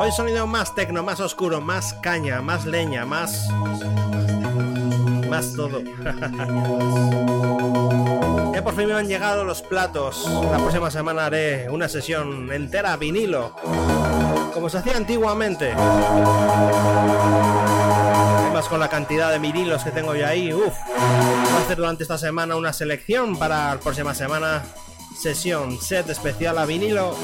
Hoy sonido más tecno, más oscuro, más caña, más leña, más. más todo. ya por fin me han llegado los platos. La próxima semana haré una sesión entera vinilo, como se hacía antiguamente. Más con la cantidad de vinilos que tengo ya ahí, uff. Voy a hacer durante esta semana una selección para la próxima semana. Sesión, set especial a vinilo.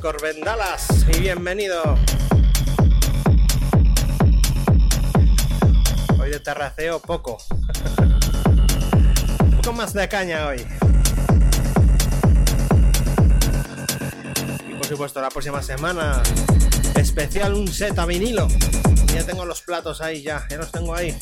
Corbendalas y bienvenido. Hoy de terraceo poco. Un poco más de caña hoy. Y por supuesto la próxima semana especial un set a vinilo. Ya tengo los platos ahí ya, ya los tengo ahí.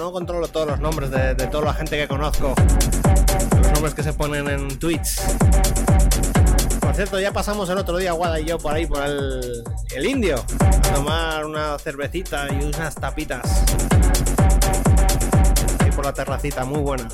No, controlo todos los nombres de, toda la gente que conozco. Los nombres que se ponen en tweets. Por cierto, ya pasamos el otro día, Guada y yo, por ahí, por el, el indio. A tomar una cervecita y unas tapitas. Ahí por la terracita, muy buena.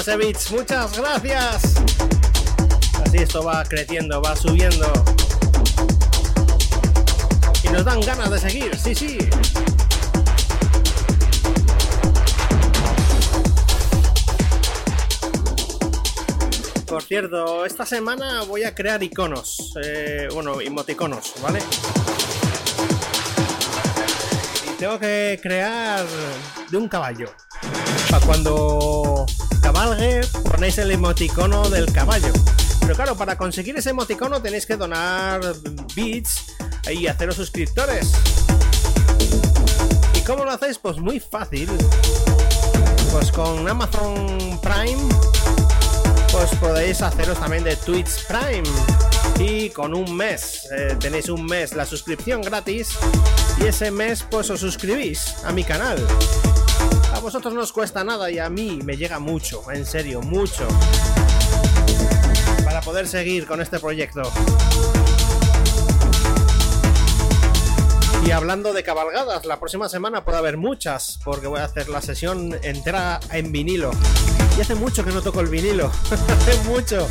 Muchas gracias. Así esto va creciendo, va subiendo. Y nos dan ganas de seguir, sí, sí. Por cierto, esta semana voy a crear iconos, eh, bueno, emoticonos, ¿vale? Y tengo que crear de un caballo. Para cuando ponéis el emoticono del caballo. Pero claro, para conseguir ese emoticono tenéis que donar bits y haceros suscriptores. ¿Y cómo lo hacéis? Pues muy fácil. Pues con Amazon Prime pues podéis haceros también de Twitch Prime. Y con un mes, eh, tenéis un mes la suscripción gratis y ese mes pues os suscribís a mi canal. Vosotros no os cuesta nada y a mí me llega mucho, en serio, mucho. Para poder seguir con este proyecto. Y hablando de cabalgadas, la próxima semana puede haber muchas, porque voy a hacer la sesión entera en vinilo. Y hace mucho que no toco el vinilo, hace mucho.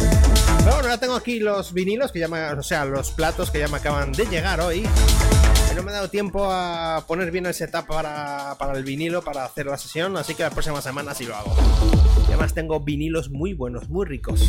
Pero bueno, ya tengo aquí los vinilos que ya me, o sea, los platos que ya me acaban de llegar hoy. Y no me he dado tiempo a poner bien el setup para, para el vinilo, para hacer la sesión, así que la próxima semana sí lo hago. Además tengo vinilos muy buenos, muy ricos.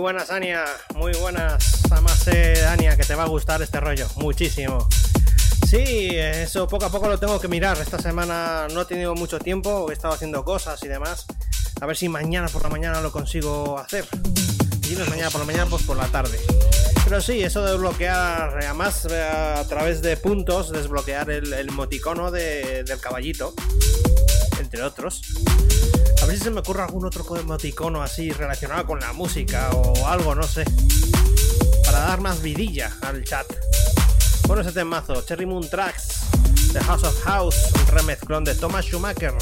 Buenas, Ania. Muy buenas. Además, eh, Ania, que te va a gustar este rollo. Muchísimo. Sí, eso poco a poco lo tengo que mirar. Esta semana no he tenido mucho tiempo, he estado haciendo cosas y demás. A ver si mañana por la mañana lo consigo hacer. Y no es mañana por la mañana, pues por la tarde. Pero sí, eso de bloquear, además a través de puntos, desbloquear el, el emoticono del caballito, entre otros. Si se me ocurre algún otro emoticono así relacionado con la música o algo, no sé. Para dar más vidilla al chat. Bueno, ese temazo, Cherry Moon Tracks, The House of House, un remezclón de Thomas Schumacher.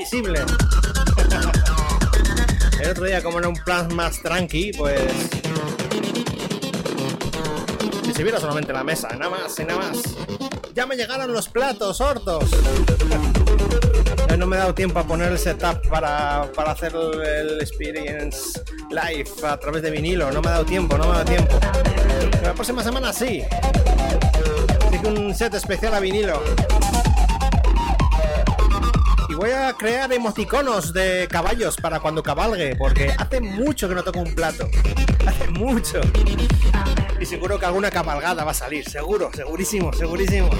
Visible. El otro día, como era un plan más tranqui, pues. Si se viera solamente la mesa, nada más nada más. Ya me llegaron los platos, hortos. no me he dado tiempo a poner el setup para, para hacer el experience live a través de vinilo. No me ha dado tiempo, no me ha dado tiempo. la próxima semana sí. Así un set especial a vinilo voy a crear emoticonos de caballos para cuando cabalgue, porque hace mucho que no toco un plato. Hace mucho. Y seguro que alguna cabalgada va a salir, seguro, segurísimo, segurísimo.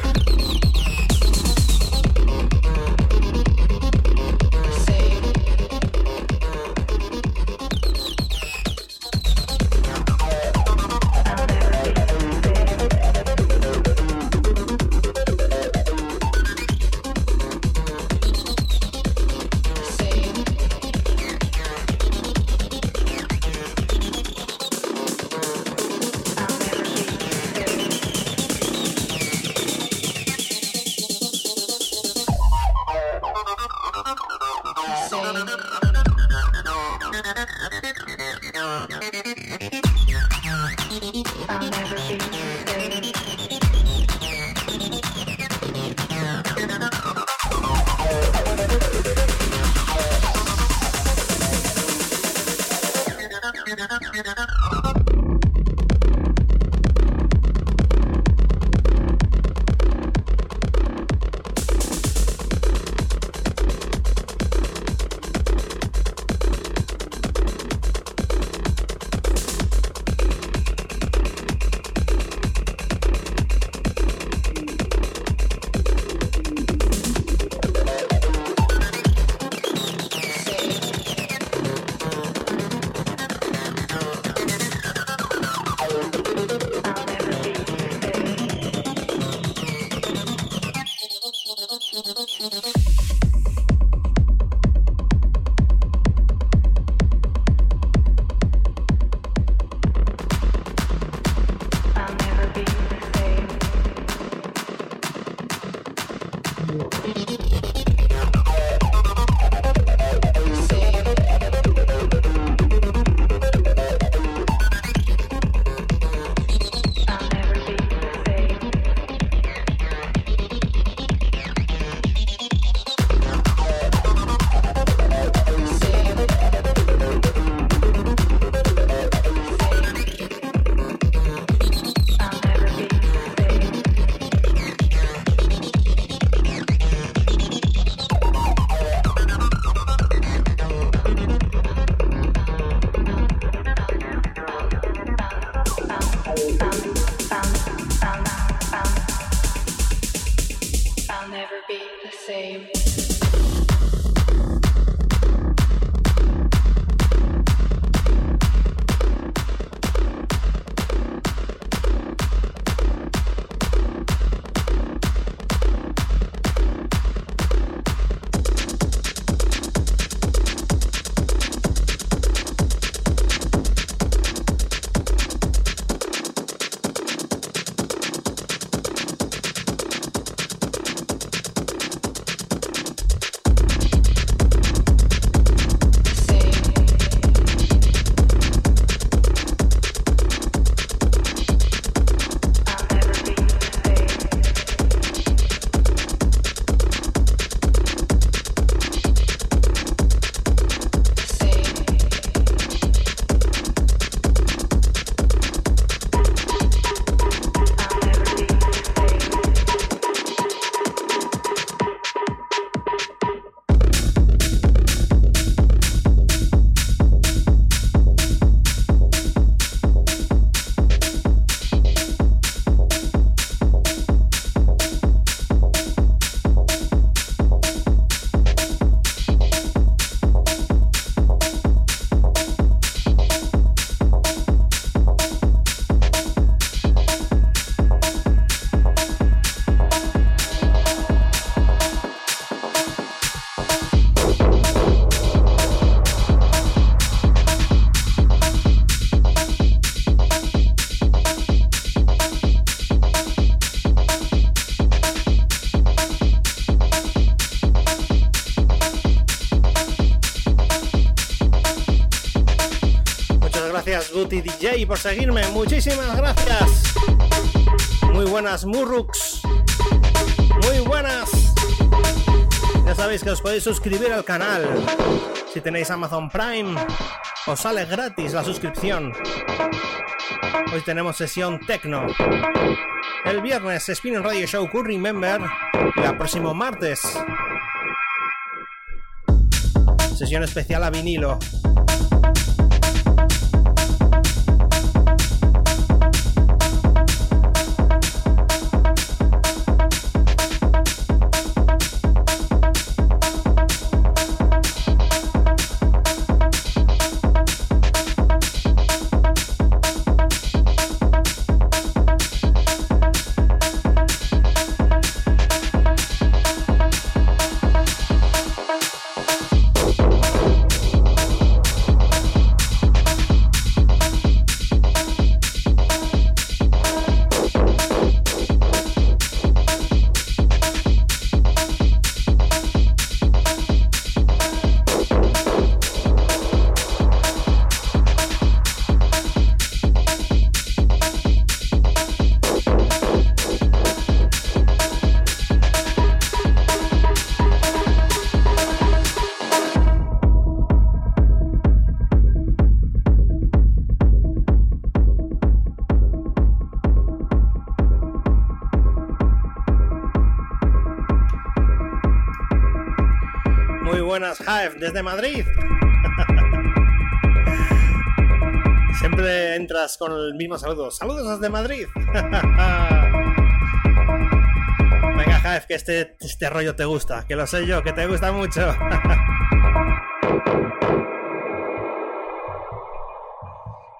Por seguirme. Muchísimas gracias. Muy buenas, Murrux. Muy buenas. Ya sabéis que os podéis suscribir al canal. Si tenéis Amazon Prime, os sale gratis la suscripción. Hoy tenemos sesión Tecno. El viernes Spin Radio Show Cool Remember. Y el próximo martes. Sesión especial a vinilo. Desde Madrid. Siempre entras con el mismo saludo. Saludos desde Madrid. Venga, Jaef, que este, este rollo te gusta, que lo sé yo, que te gusta mucho.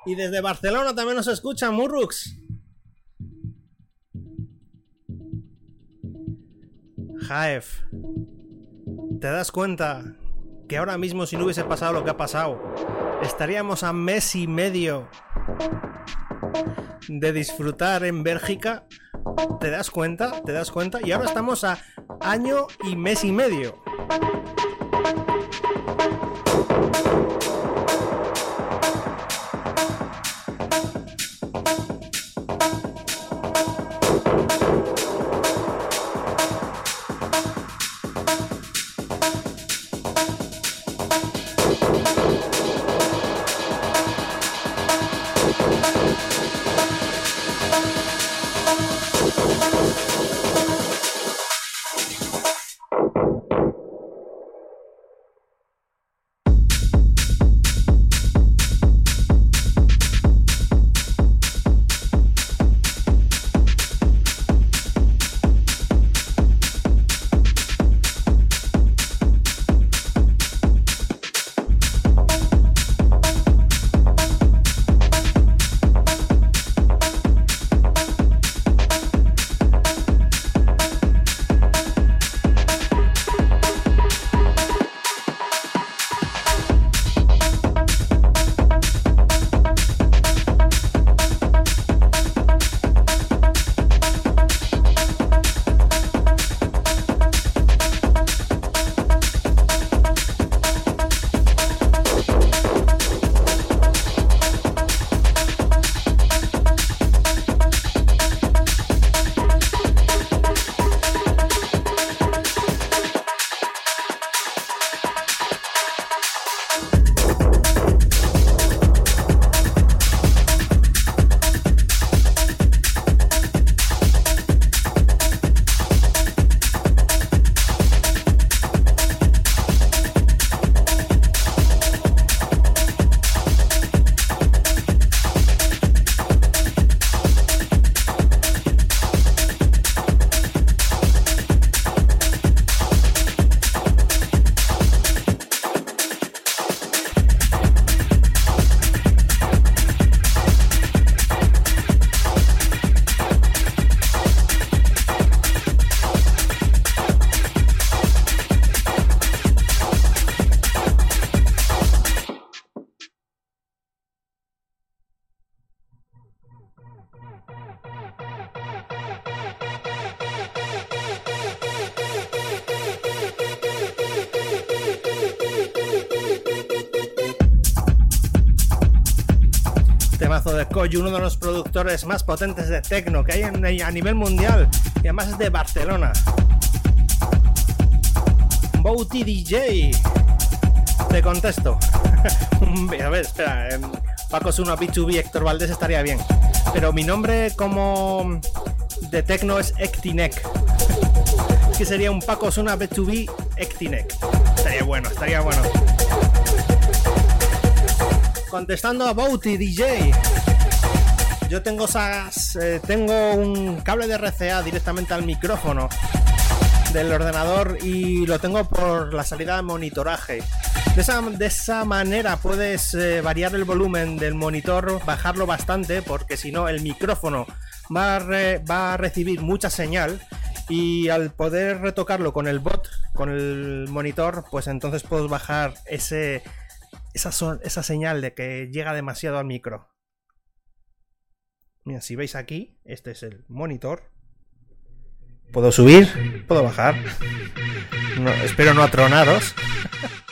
y desde Barcelona también nos escucha Murrux. Jaef, ¿te das cuenta que ahora mismo si no hubiese pasado lo que ha pasado, estaríamos a mes y medio de disfrutar en Bélgica. ¿Te das cuenta? ¿Te das cuenta? Y ahora estamos a año y mes y medio. De Koyu, uno de los productores más potentes de techno que hay a nivel mundial y además es de Barcelona. Bouti DJ. Te contesto. a ver, espera. Eh, Paco Suno B2B Héctor Valdés estaría bien. Pero mi nombre como de techno es Ectinec. que sería un Paco Suna B2B Ectinec. Estaría bueno, estaría bueno. Contestando a Bouty DJ. Yo tengo esas, eh, tengo un cable de RCA directamente al micrófono del ordenador y lo tengo por la salida de monitoraje. De esa, de esa manera puedes eh, variar el volumen del monitor, bajarlo bastante, porque si no el micrófono va va a recibir mucha señal y al poder retocarlo con el bot, con el monitor, pues entonces puedo bajar ese, esa, son, esa señal de que llega demasiado al micro. Mira, si veis aquí, este es el monitor. Puedo subir, puedo bajar. espero no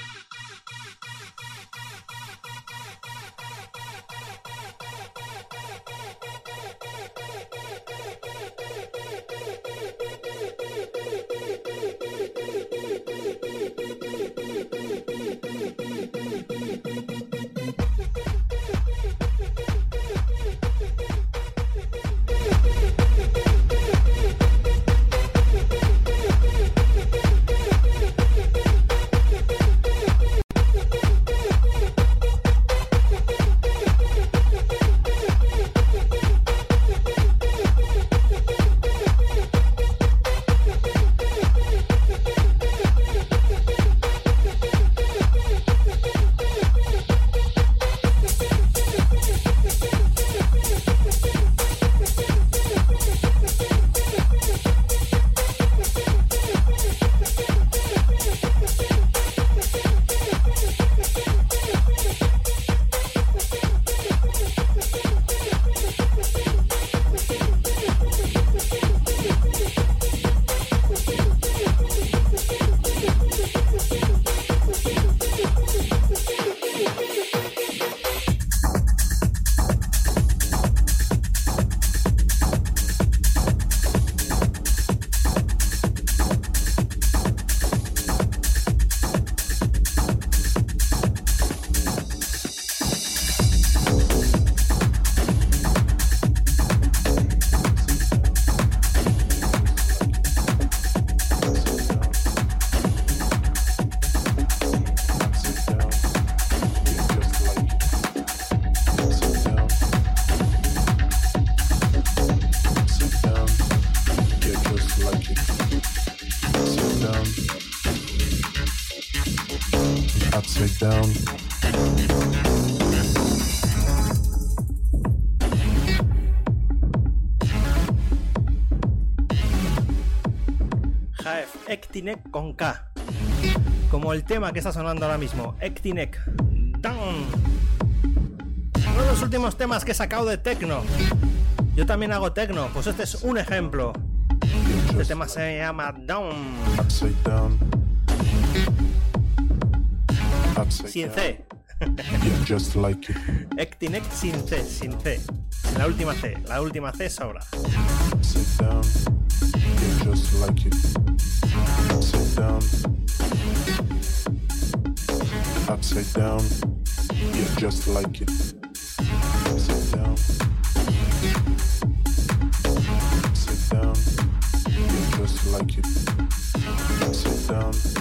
atronaros. Ectinec con K. Como el tema que está sonando ahora mismo, Ectinec Down. Uno de los últimos temas que he sacado de Tecno. Yo también hago Tecno, pues este es un ejemplo. Este tema se llama Down. Sin C. Ectinec sin C, sin C. La última C, la última C sobra. Upside down. Upside down. Yeah, just like it. Upside down. Upside down. Yeah, just like it. Upside down.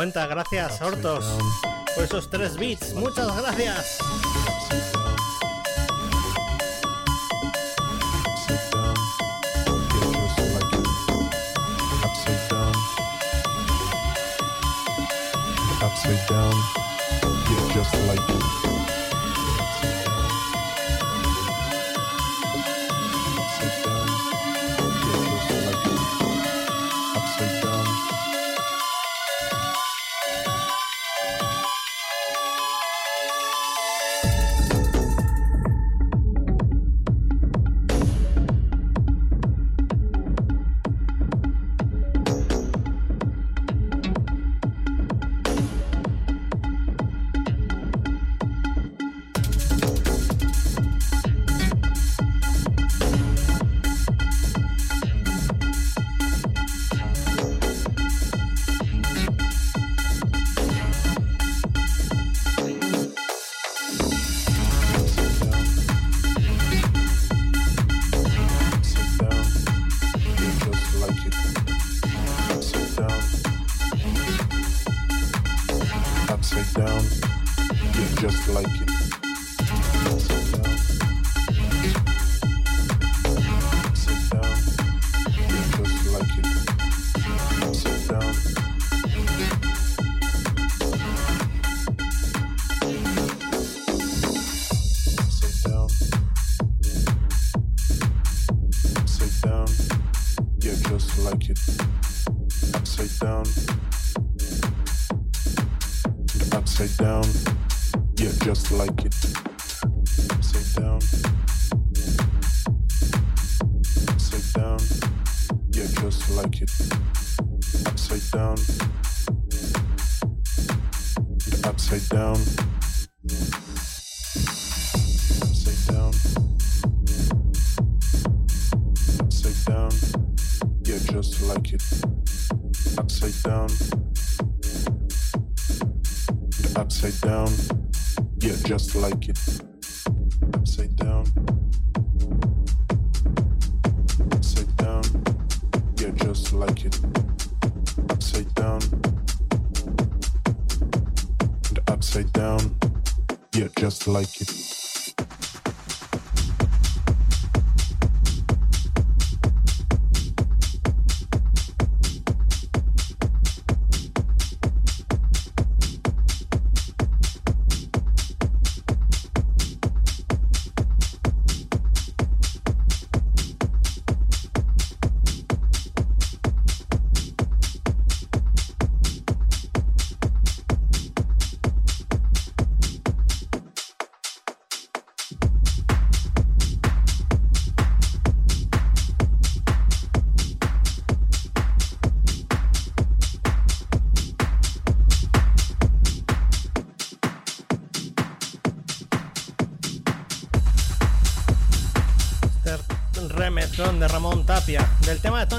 Cuenta, gracias Hortos por esos tres bits. Muchas gracias.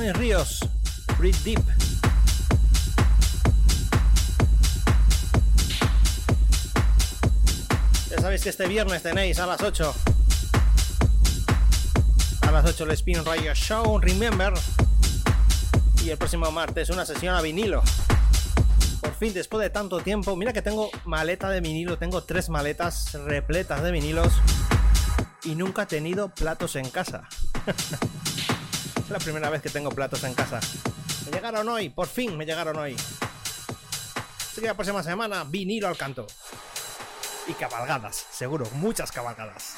Ríos, Breathe Deep. Ya sabéis que este viernes tenéis a las 8. A las 8 el Spin Radio Show, Remember. Y el próximo martes una sesión a vinilo. Por fin, después de tanto tiempo, mira que tengo maleta de vinilo, tengo tres maletas repletas de vinilos y nunca he tenido platos en casa. la primera vez que tengo platos en casa. Me llegaron hoy, por fin me llegaron hoy. Así que la próxima semana, vinilo al canto. Y cabalgadas, seguro, muchas cabalgadas.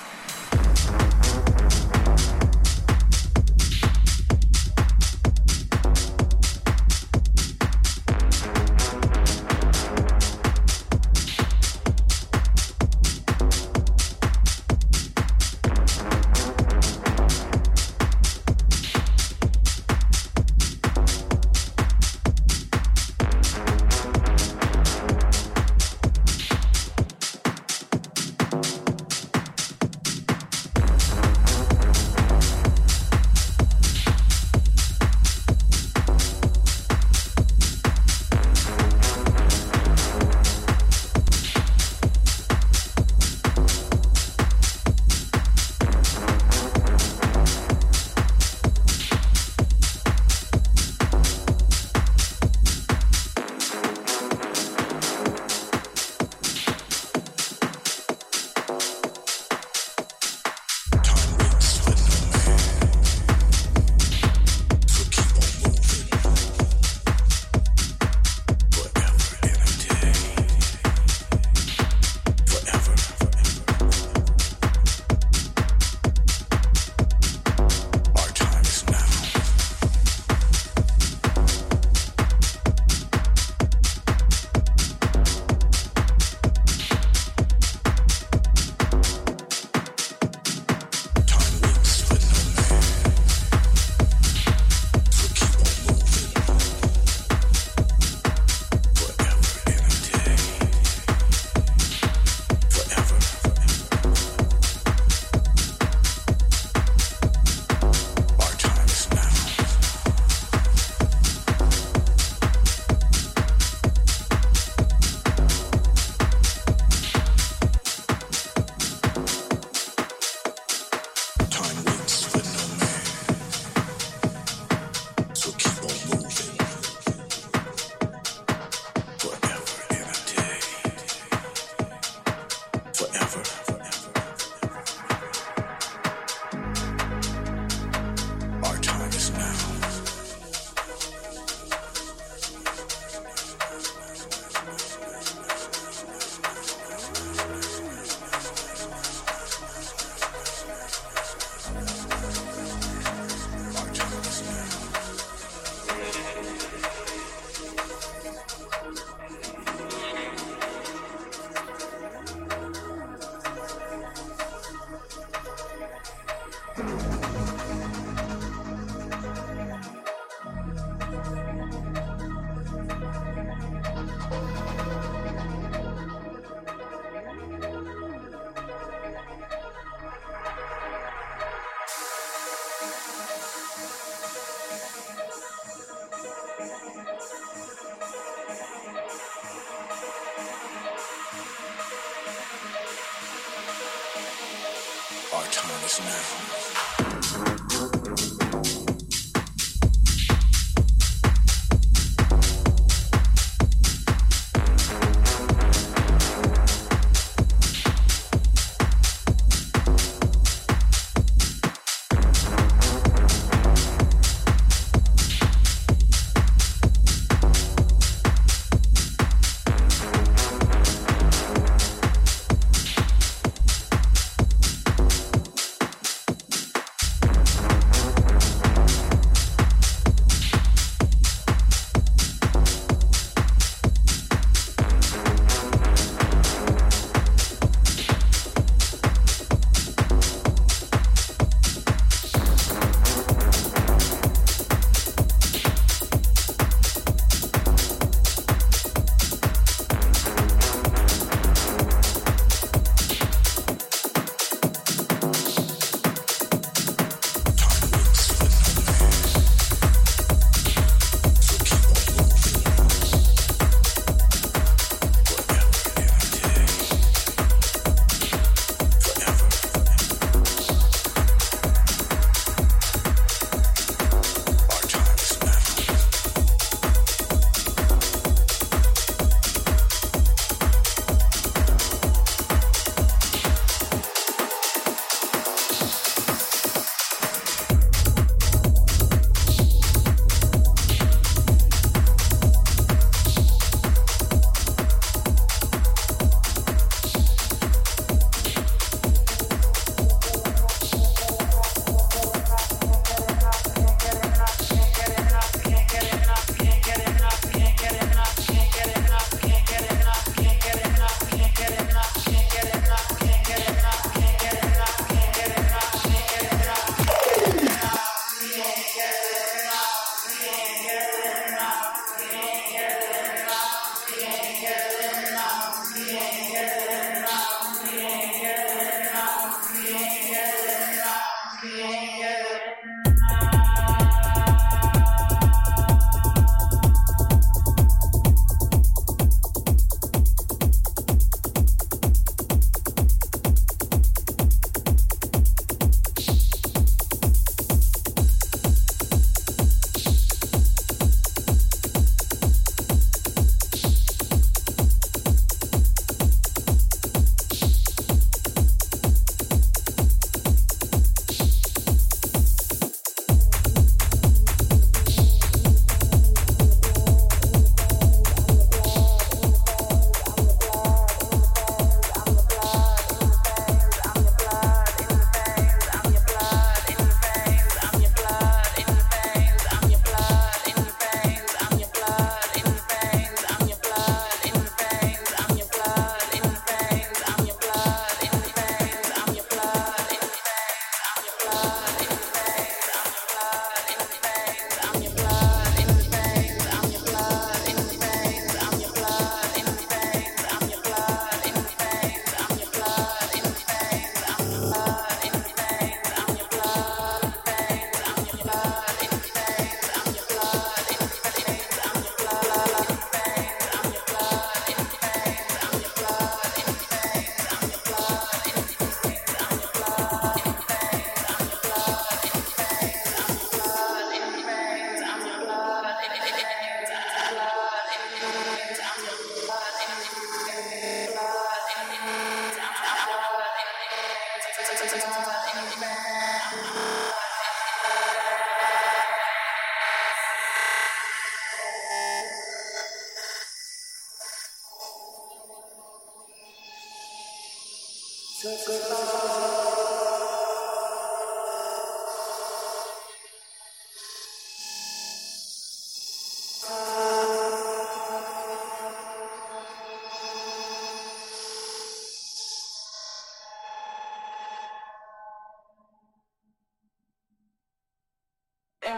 Personal.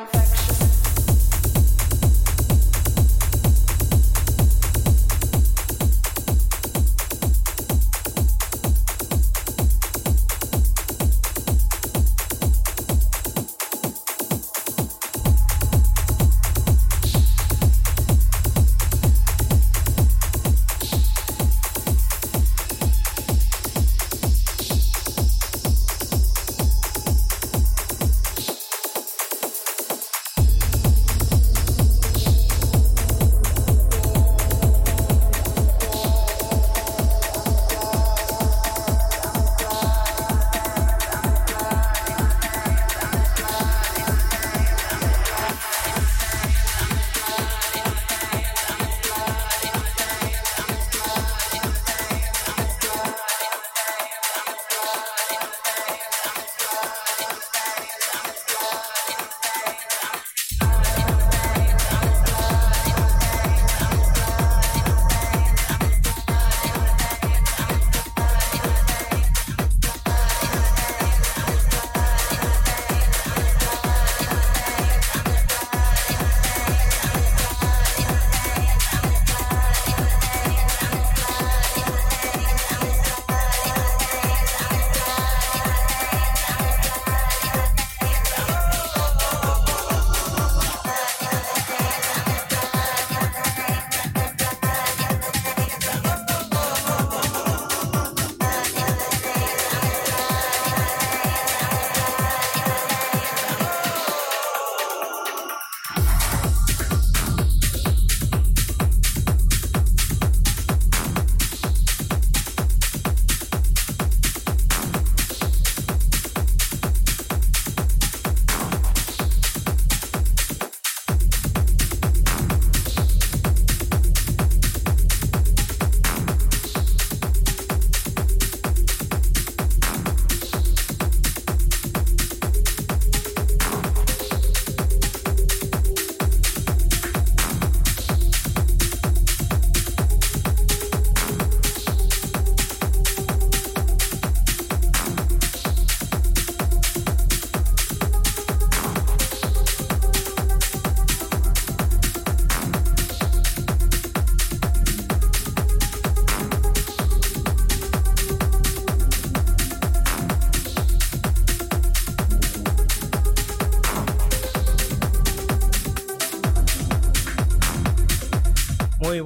fire.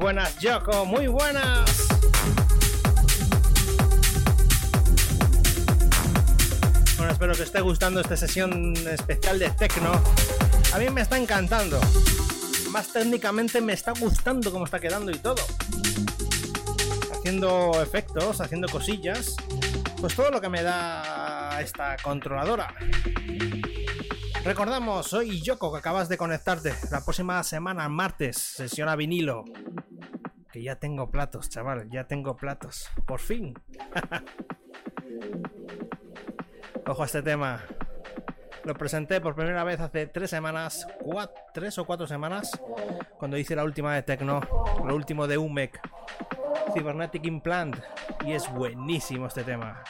Buenas, Yoko, muy buenas. Bueno, espero que os esté gustando esta sesión especial de Tecno. A mí me está encantando. Más técnicamente me está gustando cómo está quedando y todo. Haciendo efectos, haciendo cosillas. Pues todo lo que me da esta controladora. Recordamos, soy Yoko que acabas de conectarte. La próxima semana, martes, sesión a vinilo. Ya tengo platos, chaval, ya tengo platos. Por fin. Ojo a este tema. Lo presenté por primera vez hace tres semanas, tres o cuatro semanas, cuando hice la última de Tecno, lo último de UMEC, Cybernetic Implant, y es buenísimo este tema.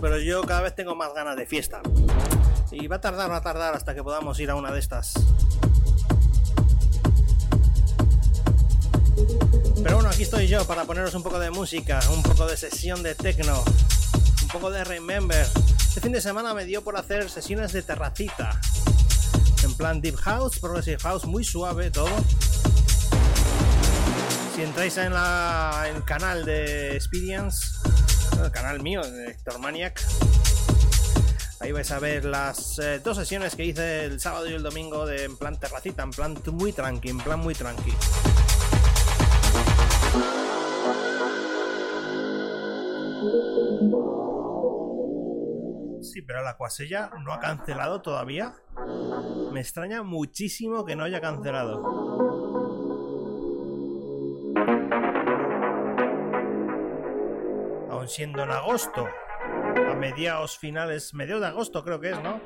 Pero yo cada vez tengo más ganas de fiesta. Y va a tardar, va a tardar hasta que podamos ir a una de estas. Pero bueno, aquí estoy yo para poneros un poco de música, un poco de sesión de techno, un poco de remember. Este fin de semana me dio por hacer sesiones de terracita. En plan Deep House, Progressive House, muy suave todo. Si entráis en la, el canal de Experience, el canal mío, de Héctor Maniac. Ahí vais a ver las eh, dos sesiones que hice el sábado y el domingo de en plan terracita, en plan muy tranqui, en plan muy tranqui. Sí, pero la cuasella no ha cancelado todavía. Me extraña muchísimo que no haya cancelado. siendo en agosto. A mediados finales, mediados de agosto creo que es, ¿no?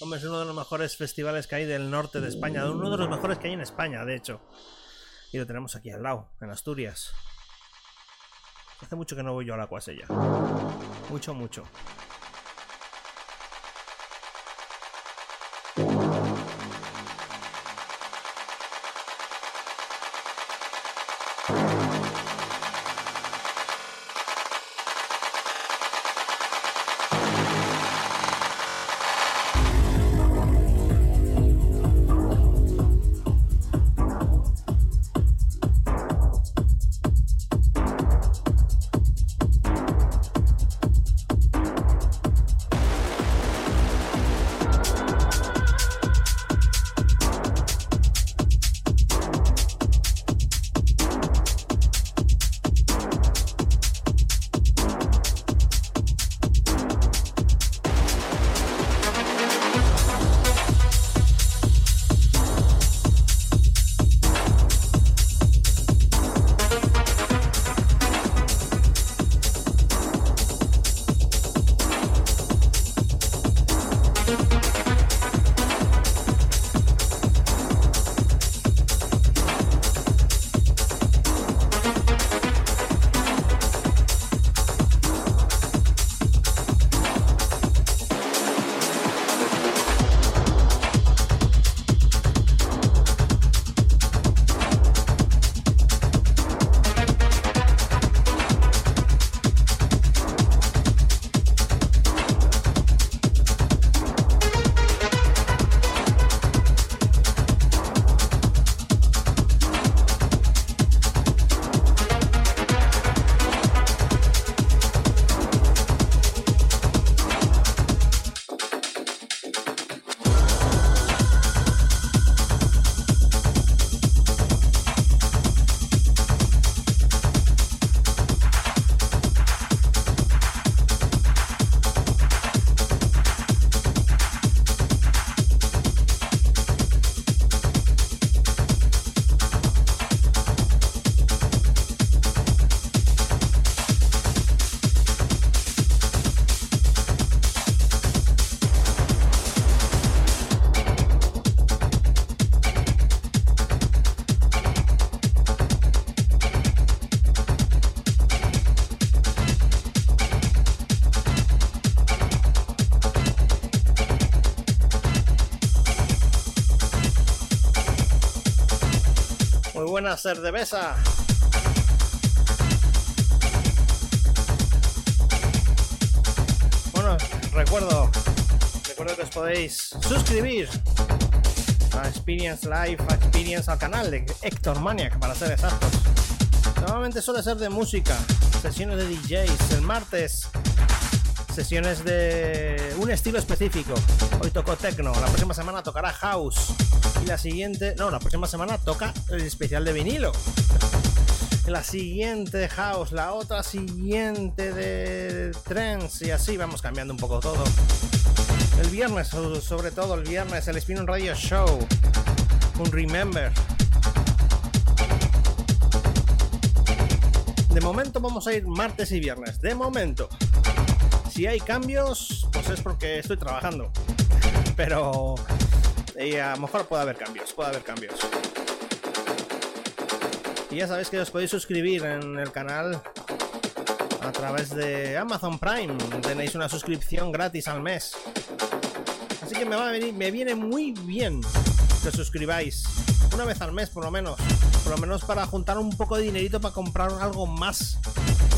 Hombre, es uno de los mejores festivales que hay del norte de España, uno de los mejores que hay en España, de hecho. Y lo tenemos aquí al lado, en Asturias. Hace mucho que no voy yo a la cuasella. Mucho, mucho. Buena cerveza. Bueno, recuerdo, recuerdo que os podéis suscribir a Experience Live, a Experience al canal de Héctor Maniac, para ser exactos. Normalmente suele ser de música, sesiones de DJs, el martes sesiones de un estilo específico. Hoy tocó techno, la próxima semana tocará house la siguiente, no, la próxima semana toca el especial de vinilo. La siguiente house, la otra siguiente de trance y así vamos cambiando un poco todo. El viernes, sobre todo el viernes, el Spin Radio Show, un Remember. De momento vamos a ir martes y viernes, de momento. Si hay cambios, pues es porque estoy trabajando. Pero y a lo mejor puede haber cambios, puede haber cambios. Y ya sabéis que os podéis suscribir en el canal a través de Amazon Prime. Tenéis una suscripción gratis al mes. Así que me va a venir, me viene muy bien que os suscribáis. Una vez al mes por lo menos. Por lo menos para juntar un poco de dinerito para comprar algo más.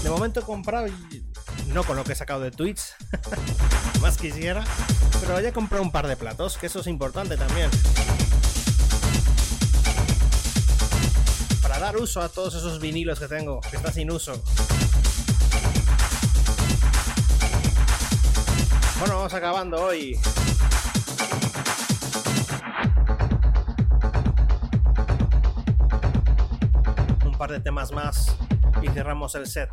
De momento he comprado, no con lo que he sacado de Twitch, más quisiera, pero haya comprado un par de platos, que eso es importante también. Para dar uso a todos esos vinilos que tengo, que está sin uso. Bueno, vamos acabando hoy. Un par de temas más y cerramos el set.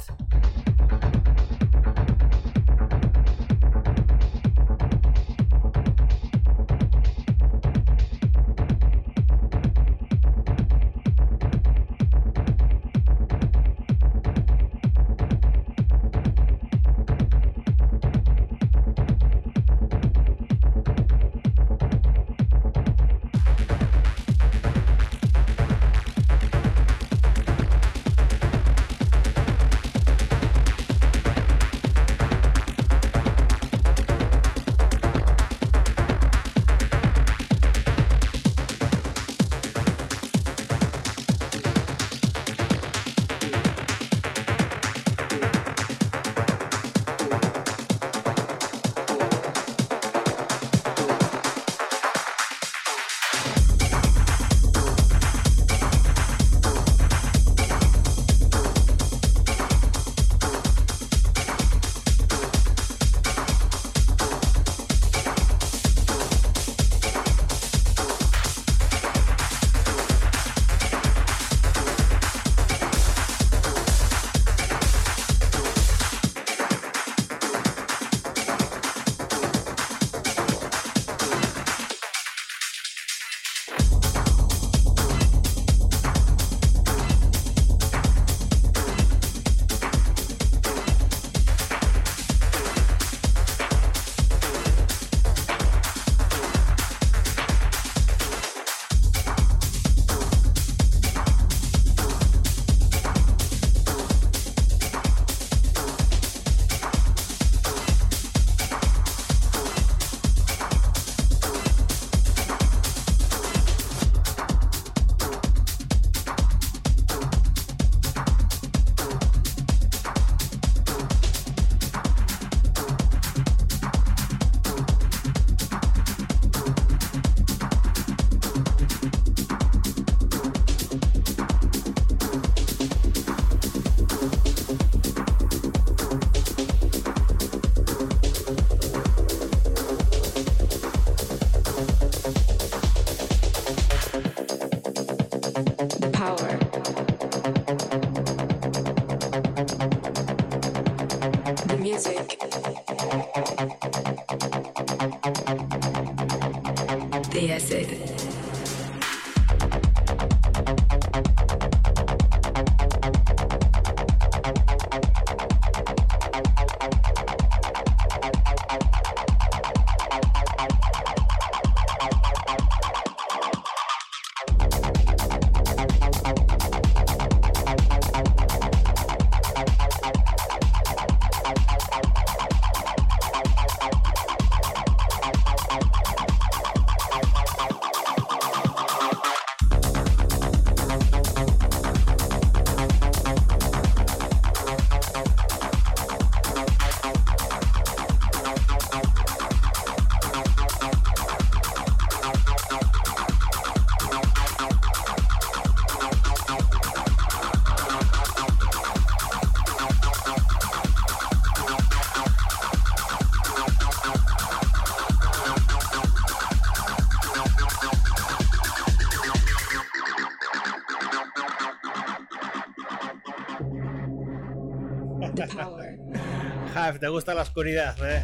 Te gusta la oscuridad, ¿eh?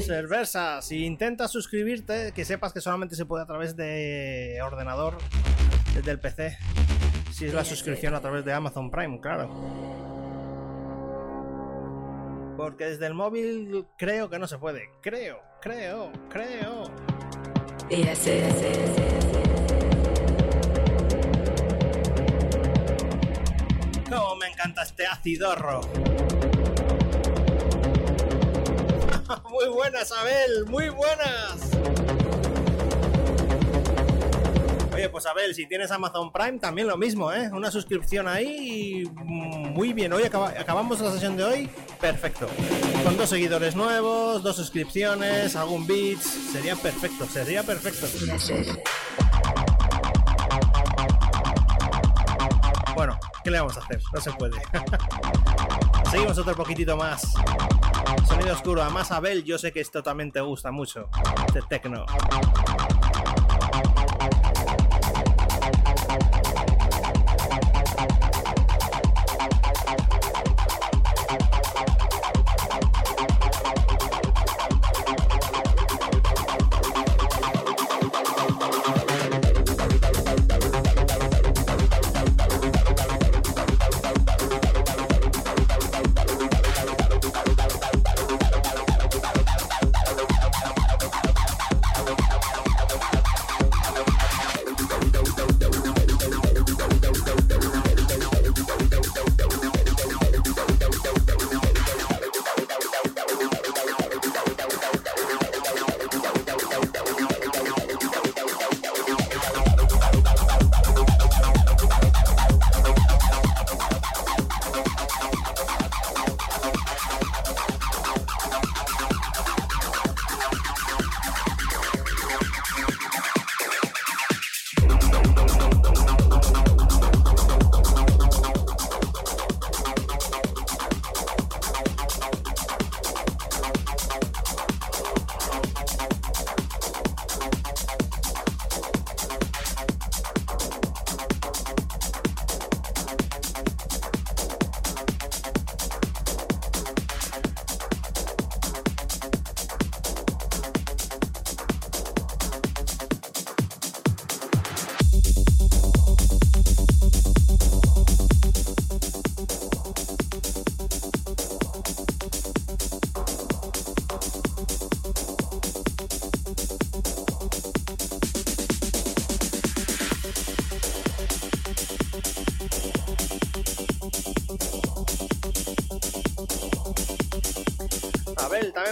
Serversa, si intentas suscribirte, que sepas que solamente se puede a través de ordenador, desde el PC. Si es la suscripción a través de Amazon Prime, claro. Porque desde el móvil creo que no se puede. Creo, creo, creo. ¡Cómo me encanta este muy buenas, Abel, muy buenas. Oye, pues Abel, si tienes Amazon Prime, también lo mismo, ¿eh? Una suscripción ahí muy bien. Hoy acabamos la sesión de hoy, perfecto. Con dos seguidores nuevos, dos suscripciones, algún beats, sería perfecto, sería perfecto. ¿Qué le vamos a hacer? No se puede. Seguimos otro poquitito más. Sonido oscuro. Además, Abel, yo sé que esto también te gusta mucho. Este tecno.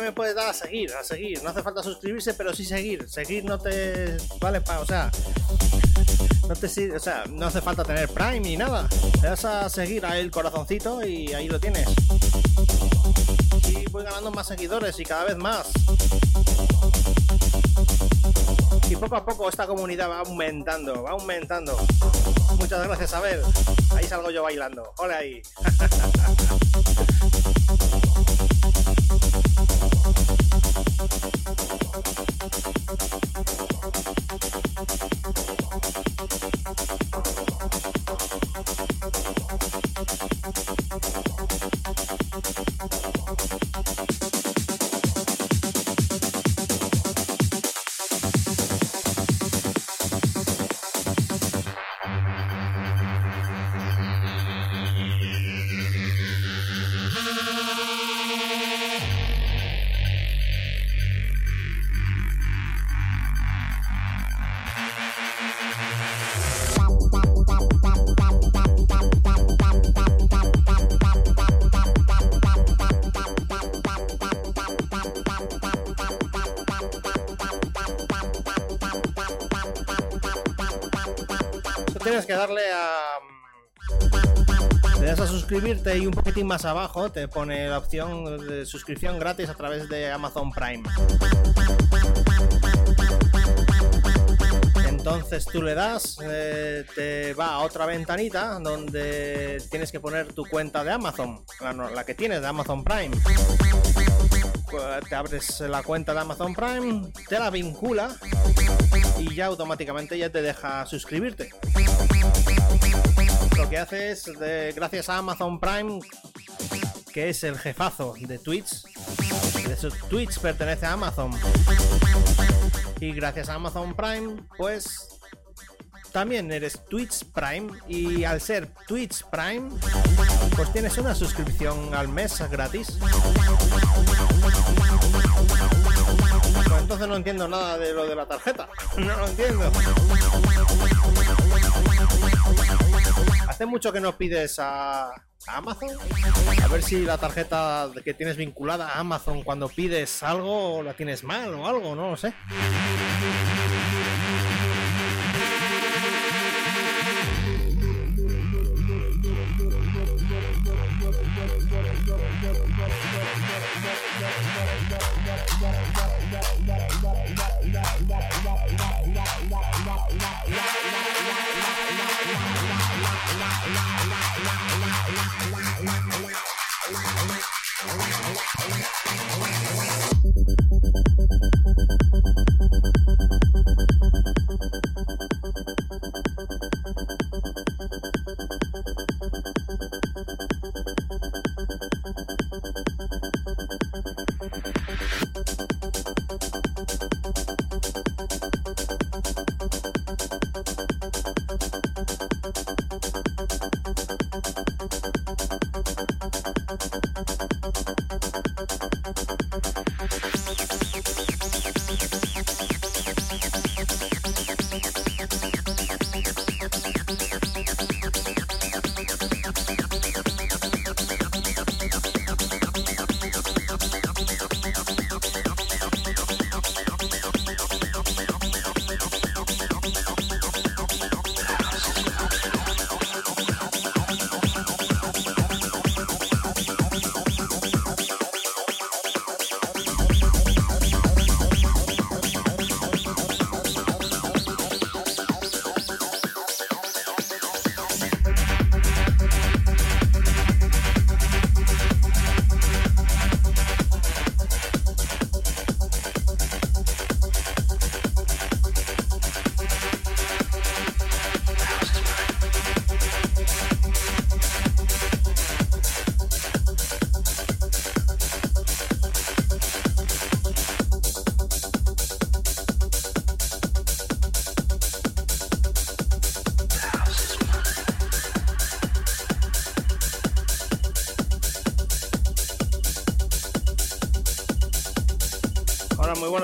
Me puedes dar a seguir, a seguir. No hace falta suscribirse, pero sí seguir. Seguir no te vale para, o sea, no te o sea, no hace falta tener Prime ni nada. Te das a seguir ahí el corazoncito y ahí lo tienes. Y voy ganando más seguidores y cada vez más. Y poco a poco esta comunidad va aumentando, va aumentando. Muchas gracias, Abel. Ahí salgo yo bailando. Hola ahí. más abajo te pone la opción de suscripción gratis a través de Amazon Prime. Entonces tú le das, eh, te va a otra ventanita donde tienes que poner tu cuenta de Amazon, la, que tienes de Amazon Prime. Te abres la cuenta de Amazon Prime, te la vincula y ya automáticamente ya te deja suscribirte. Que hace es, de, gracias a Amazon Prime, que es el jefazo de Twitch, Twitch pertenece a Amazon. Y gracias a Amazon Prime, pues también eres Twitch Prime y al ser Twitch Prime, pues tienes una suscripción al mes gratis. Pues entonces no entiendo nada de lo de la tarjeta. No lo entiendo. Hace mucho que no pides a, Amazon. A ver si la tarjeta que tienes vinculada a Amazon cuando pides algo la tienes mal o algo, no lo sé.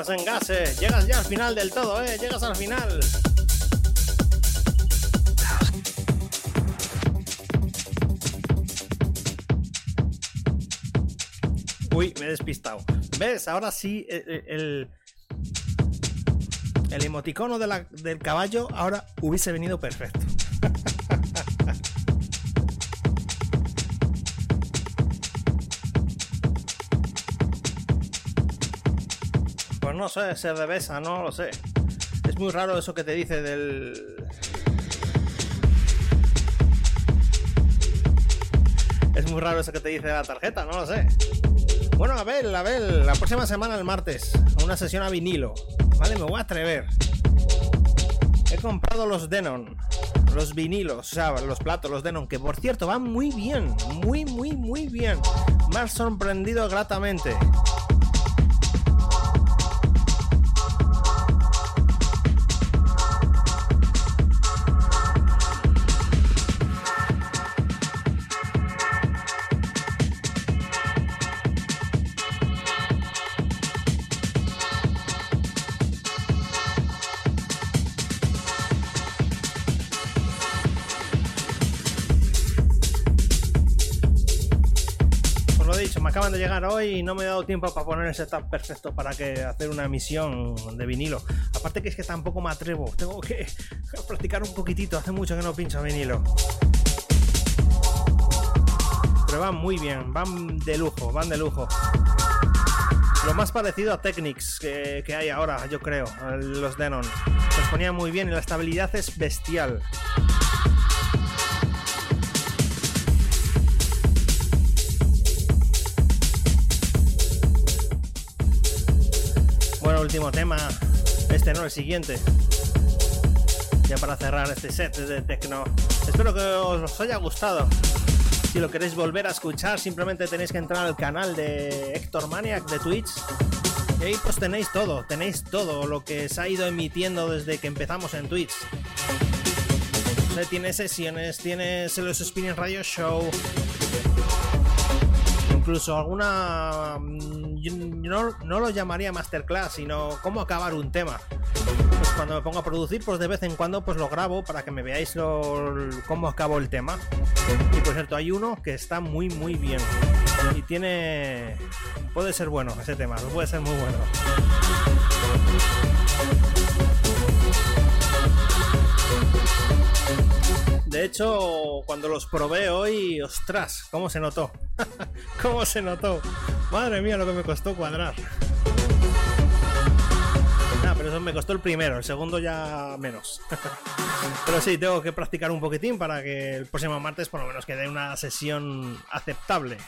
En gases. Llegas ya al final del todo, ¿eh? Llegas al final. Uy, me he despistado. ¿Ves? Ahora sí, eh, eh, el, el, emoticono del caballo ahora hubiese venido perfecto. No sé, se revesa, no lo sé. Es muy raro eso que te dice del... Es muy raro eso que te dice la tarjeta, no lo sé. Bueno, a ver, a ver, la próxima semana, el martes, una sesión a vinilo. Vale, me voy a atrever. He comprado los Denon, los vinilos, o sea, los platos, los Denon, que por cierto van muy bien, muy, muy, muy bien. Me han sorprendido gratamente. Llegar hoy y no me he dado tiempo para poner el setup perfecto para que hacer una emisión de vinilo. Aparte que es que tampoco me atrevo, tengo que practicar un poquitito, hace mucho que no pincho vinilo. Pero van muy bien, van de lujo, van de lujo. Lo más parecido a Technics que, que hay ahora, yo creo, los Denon. Se ponía muy bien y la estabilidad es bestial. Último tema. Este no, el siguiente. Ya para cerrar este set de techno. Espero que os haya gustado. Si lo queréis volver a escuchar, simplemente tenéis que entrar al canal de Héctor Maniac de Twitch. Y ahí pues tenéis todo, tenéis todo lo que se ha ido emitiendo desde que empezamos en Twitch. tiene sesiones, tiene los Spinning Radio Show, incluso alguna. No, no, lo llamaría masterclass, sino cómo acabar un tema. Pues cuando me pongo a producir, pues de vez en cuando pues lo grabo para que me veáis cómo acabo el tema. Y por cierto, hay uno que está muy muy bien. Y tiene. Puede ser bueno ese tema, puede ser muy bueno. De hecho, cuando los probé hoy, ostras, ¿cómo se notó? ¿Cómo se notó? Madre mía, lo que me costó cuadrar. Ah, pero eso me costó el primero, el segundo ya menos. pero sí, tengo que practicar un poquitín para que el próximo martes por lo menos quede una sesión aceptable.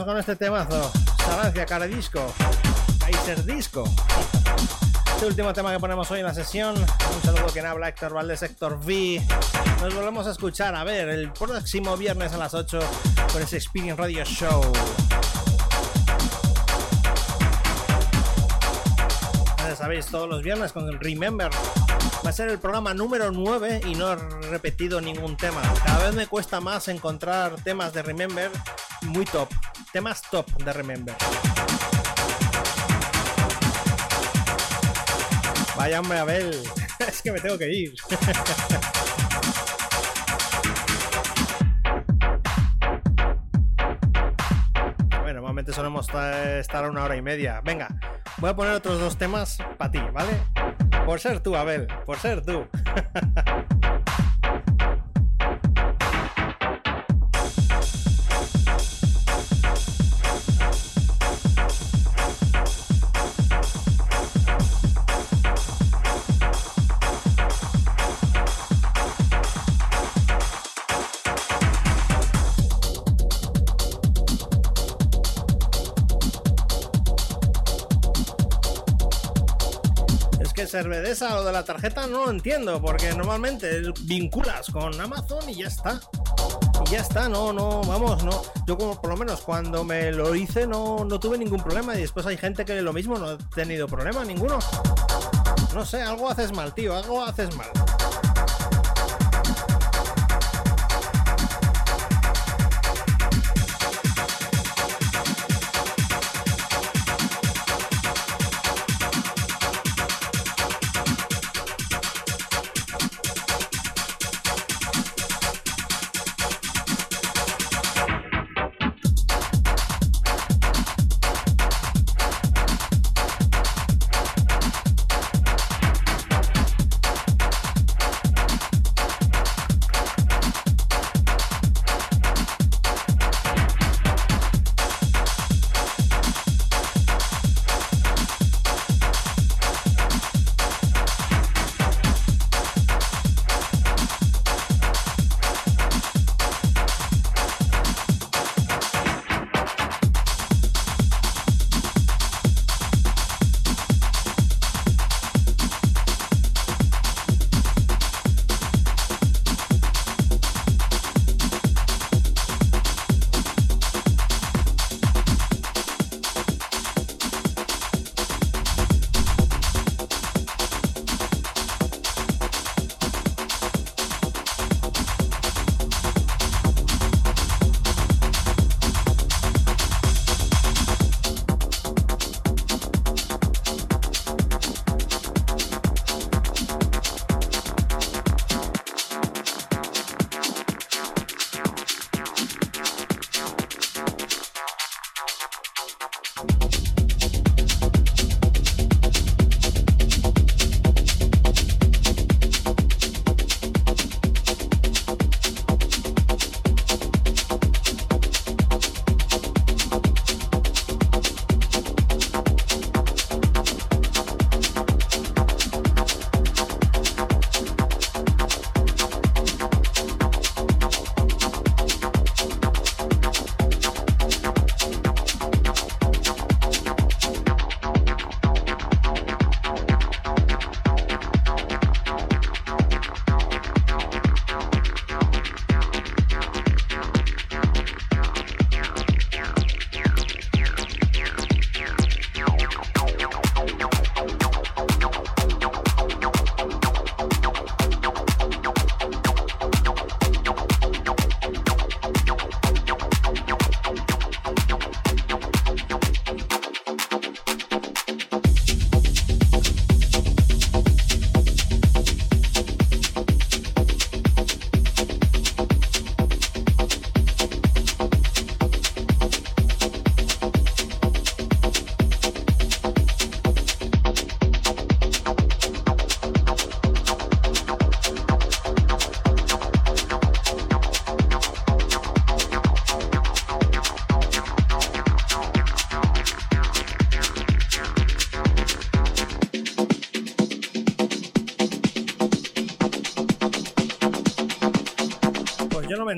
Con este temazo. Salancia, cara disco. Kaiser Disco. Este último tema que ponemos hoy en la sesión. Un saludo quien habla Héctor Valdés, Héctor V. Nos volvemos a escuchar, a ver, el próximo viernes a las 8 con ese Experience Radio Show. Ya sabéis, todos los viernes con el Remember. Va a ser el programa número 9 y no he repetido ningún tema. Cada vez me cuesta más encontrar temas de Remember muy top. Temas top de Remember. Vaya hombre, Abel. es que me tengo que ir. bueno, normalmente solemos estar una hora y media. Venga, voy a poner otros dos temas para ti, ¿vale? Por ser tú, Abel, por ser tú. Cervedesa, lo de la tarjeta, no lo entiendo, porque normalmente vinculas con Amazon y ya está. Y ya está, no, no, vamos, no. Yo como por lo menos cuando me lo hice no, no tuve ningún problema y después hay gente que lo mismo no ha tenido problema ninguno. No sé, algo haces mal, tío, algo haces mal.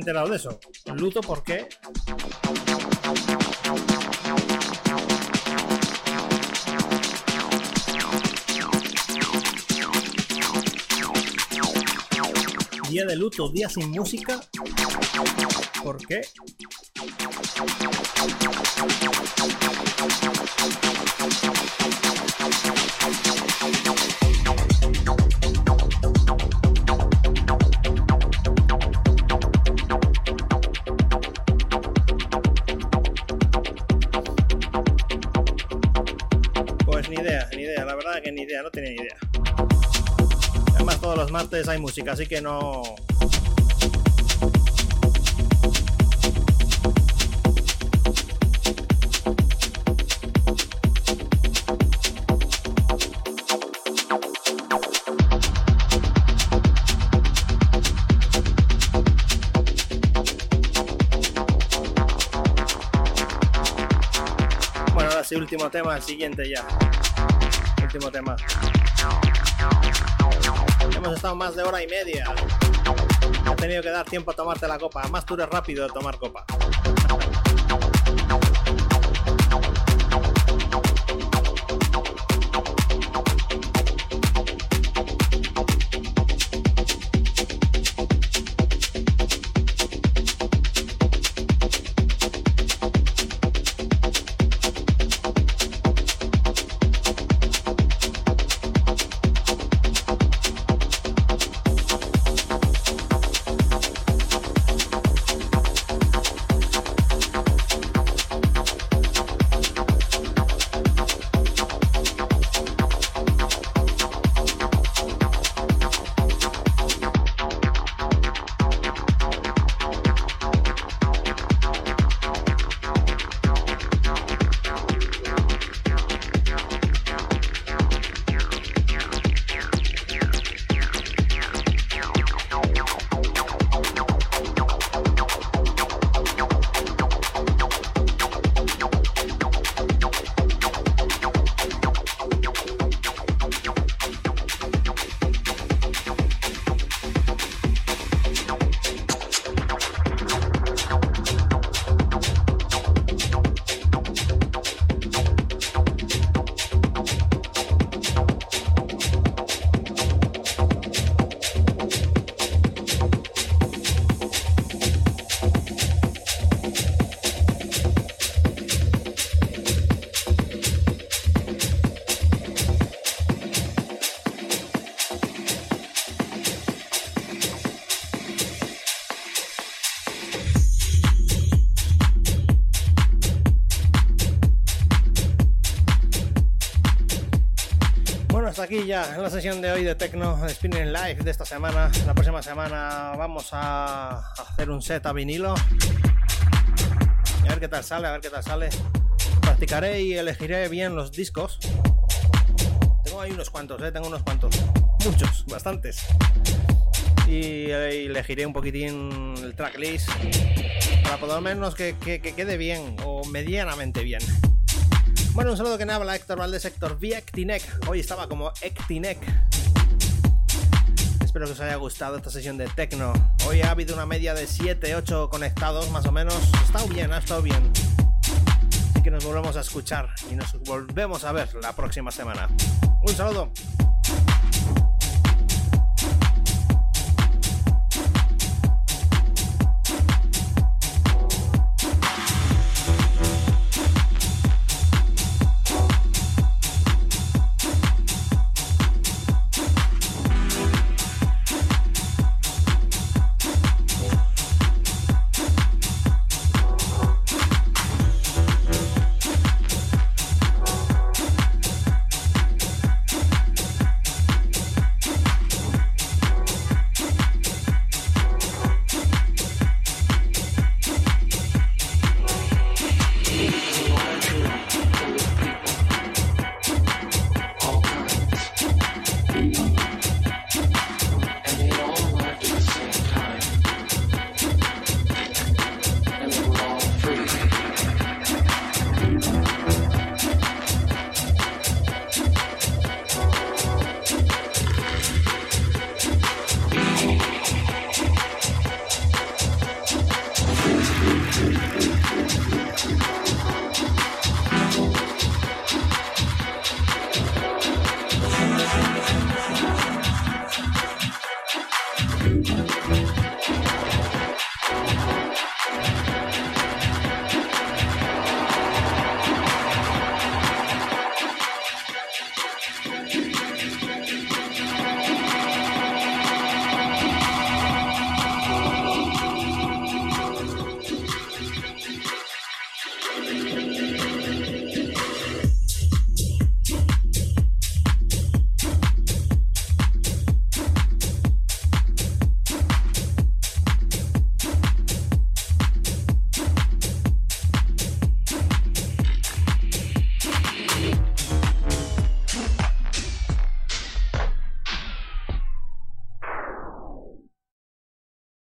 Enterado de eso. Luto, ¿por qué? Día de luto, día sin música. ¿Por qué? No tenía ni idea. Además, todos los martes hay música, así que no. Bueno, ahora sí, último tema, el siguiente ya tema. Hemos estado más de hora y media. Ha tenido que dar tiempo a tomarte la copa. Más tú eres rápido de tomar copa. Ya la sesión de hoy de Tecno Spinning Live de esta semana. La próxima semana vamos a hacer un set a vinilo. a ver qué tal sale, a ver qué tal sale. Practicaré y elegiré bien los discos. Tengo ahí unos cuantos, ¿eh? tengo unos cuantos. Muchos, bastantes. Y eh, elegiré un poquitín el tracklist para por lo menos que, que quede bien o medianamente bien. Bueno, un saludo que habla Héctor Valdés, Héctor Viectinec. Hoy estaba como Ectinec. Espero que os haya gustado esta sesión de Tecno. Hoy ha habido una media de 7, 8 conectados más o menos. Ha estado bien, ha estado bien. Así que nos volvemos a escuchar y nos volvemos a ver la próxima semana. Un saludo.